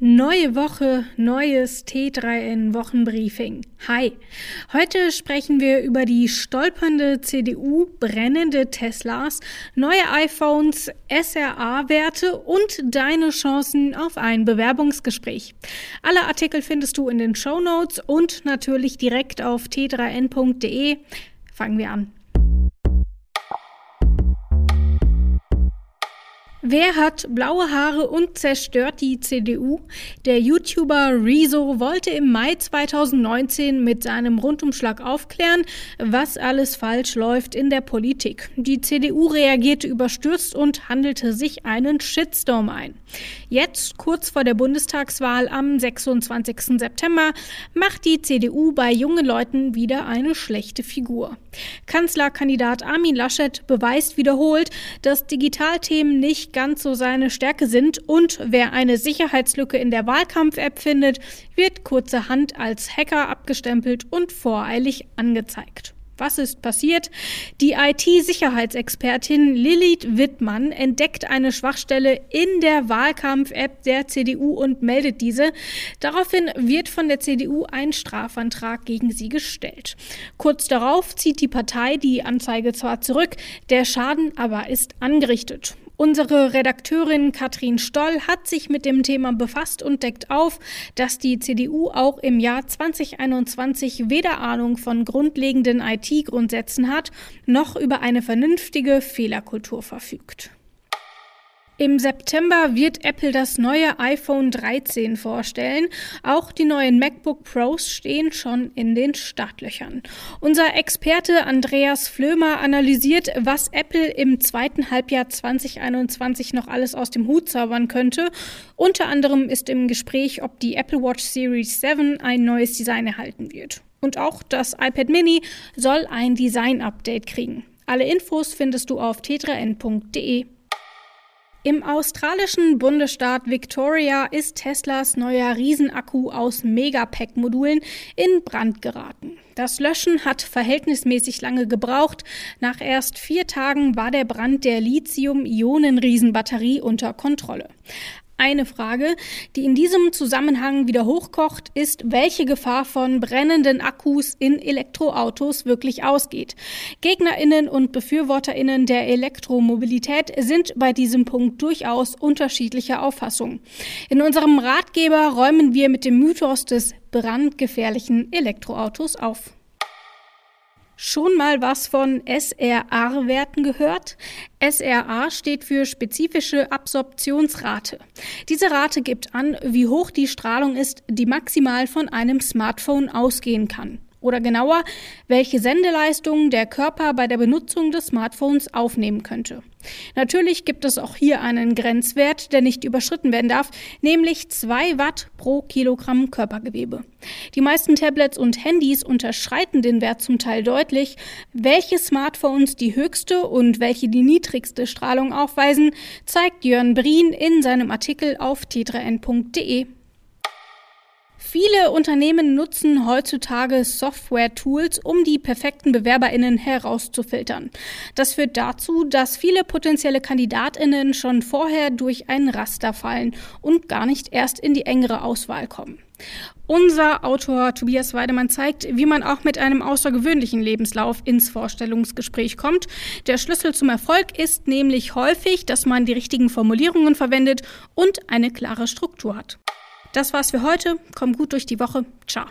Neue Woche, neues T3N Wochenbriefing. Hi. Heute sprechen wir über die stolpernde CDU, brennende Teslas, neue iPhones, SRA-Werte und deine Chancen auf ein Bewerbungsgespräch. Alle Artikel findest du in den Show Notes und natürlich direkt auf t3n.de. Fangen wir an. Wer hat blaue Haare und zerstört die CDU? Der YouTuber Rezo wollte im Mai 2019 mit seinem Rundumschlag aufklären, was alles falsch läuft in der Politik. Die CDU reagierte überstürzt und handelte sich einen Shitstorm ein. Jetzt, kurz vor der Bundestagswahl am 26. September, macht die CDU bei jungen Leuten wieder eine schlechte Figur. Kanzlerkandidat Armin Laschet beweist wiederholt, dass Digitalthemen nicht ganz so seine Stärke sind und wer eine Sicherheitslücke in der Wahlkampf-App findet, wird kurzerhand als Hacker abgestempelt und voreilig angezeigt. Was ist passiert? Die IT-Sicherheitsexpertin Lilith Wittmann entdeckt eine Schwachstelle in der Wahlkampf-App der CDU und meldet diese. Daraufhin wird von der CDU ein Strafantrag gegen sie gestellt. Kurz darauf zieht die Partei die Anzeige zwar zurück, der Schaden aber ist angerichtet. Unsere Redakteurin Katrin Stoll hat sich mit dem Thema befasst und deckt auf, dass die CDU auch im Jahr 2021 weder Ahnung von grundlegenden IT-Grundsätzen hat, noch über eine vernünftige Fehlerkultur verfügt. Im September wird Apple das neue iPhone 13 vorstellen. Auch die neuen MacBook Pros stehen schon in den Startlöchern. Unser Experte Andreas Flömer analysiert, was Apple im zweiten Halbjahr 2021 noch alles aus dem Hut zaubern könnte. Unter anderem ist im Gespräch, ob die Apple Watch Series 7 ein neues Design erhalten wird. Und auch das iPad Mini soll ein Design-Update kriegen. Alle Infos findest du auf tetraN.de. Im australischen Bundesstaat Victoria ist Teslas neuer Riesenakku aus Megapack-Modulen in Brand geraten. Das Löschen hat verhältnismäßig lange gebraucht. Nach erst vier Tagen war der Brand der Lithium-Ionen-Riesenbatterie unter Kontrolle. Eine Frage, die in diesem Zusammenhang wieder hochkocht, ist, welche Gefahr von brennenden Akkus in Elektroautos wirklich ausgeht. Gegnerinnen und Befürworterinnen der Elektromobilität sind bei diesem Punkt durchaus unterschiedlicher Auffassung. In unserem Ratgeber räumen wir mit dem Mythos des brandgefährlichen Elektroautos auf. Schon mal was von SRA-Werten gehört? SRA steht für spezifische Absorptionsrate. Diese Rate gibt an, wie hoch die Strahlung ist, die maximal von einem Smartphone ausgehen kann. Oder genauer, welche Sendeleistungen der Körper bei der Benutzung des Smartphones aufnehmen könnte. Natürlich gibt es auch hier einen Grenzwert, der nicht überschritten werden darf, nämlich 2 Watt pro Kilogramm Körpergewebe. Die meisten Tablets und Handys unterschreiten den Wert zum Teil deutlich. Welche Smartphones die höchste und welche die niedrigste Strahlung aufweisen, zeigt Jörn Brien in seinem Artikel auf tetraN.de. Viele Unternehmen nutzen heutzutage Software-Tools, um die perfekten BewerberInnen herauszufiltern. Das führt dazu, dass viele potenzielle KandidatInnen schon vorher durch ein Raster fallen und gar nicht erst in die engere Auswahl kommen. Unser Autor Tobias Weidemann zeigt, wie man auch mit einem außergewöhnlichen Lebenslauf ins Vorstellungsgespräch kommt. Der Schlüssel zum Erfolg ist nämlich häufig, dass man die richtigen Formulierungen verwendet und eine klare Struktur hat. Das war's für heute. Komm gut durch die Woche. Ciao.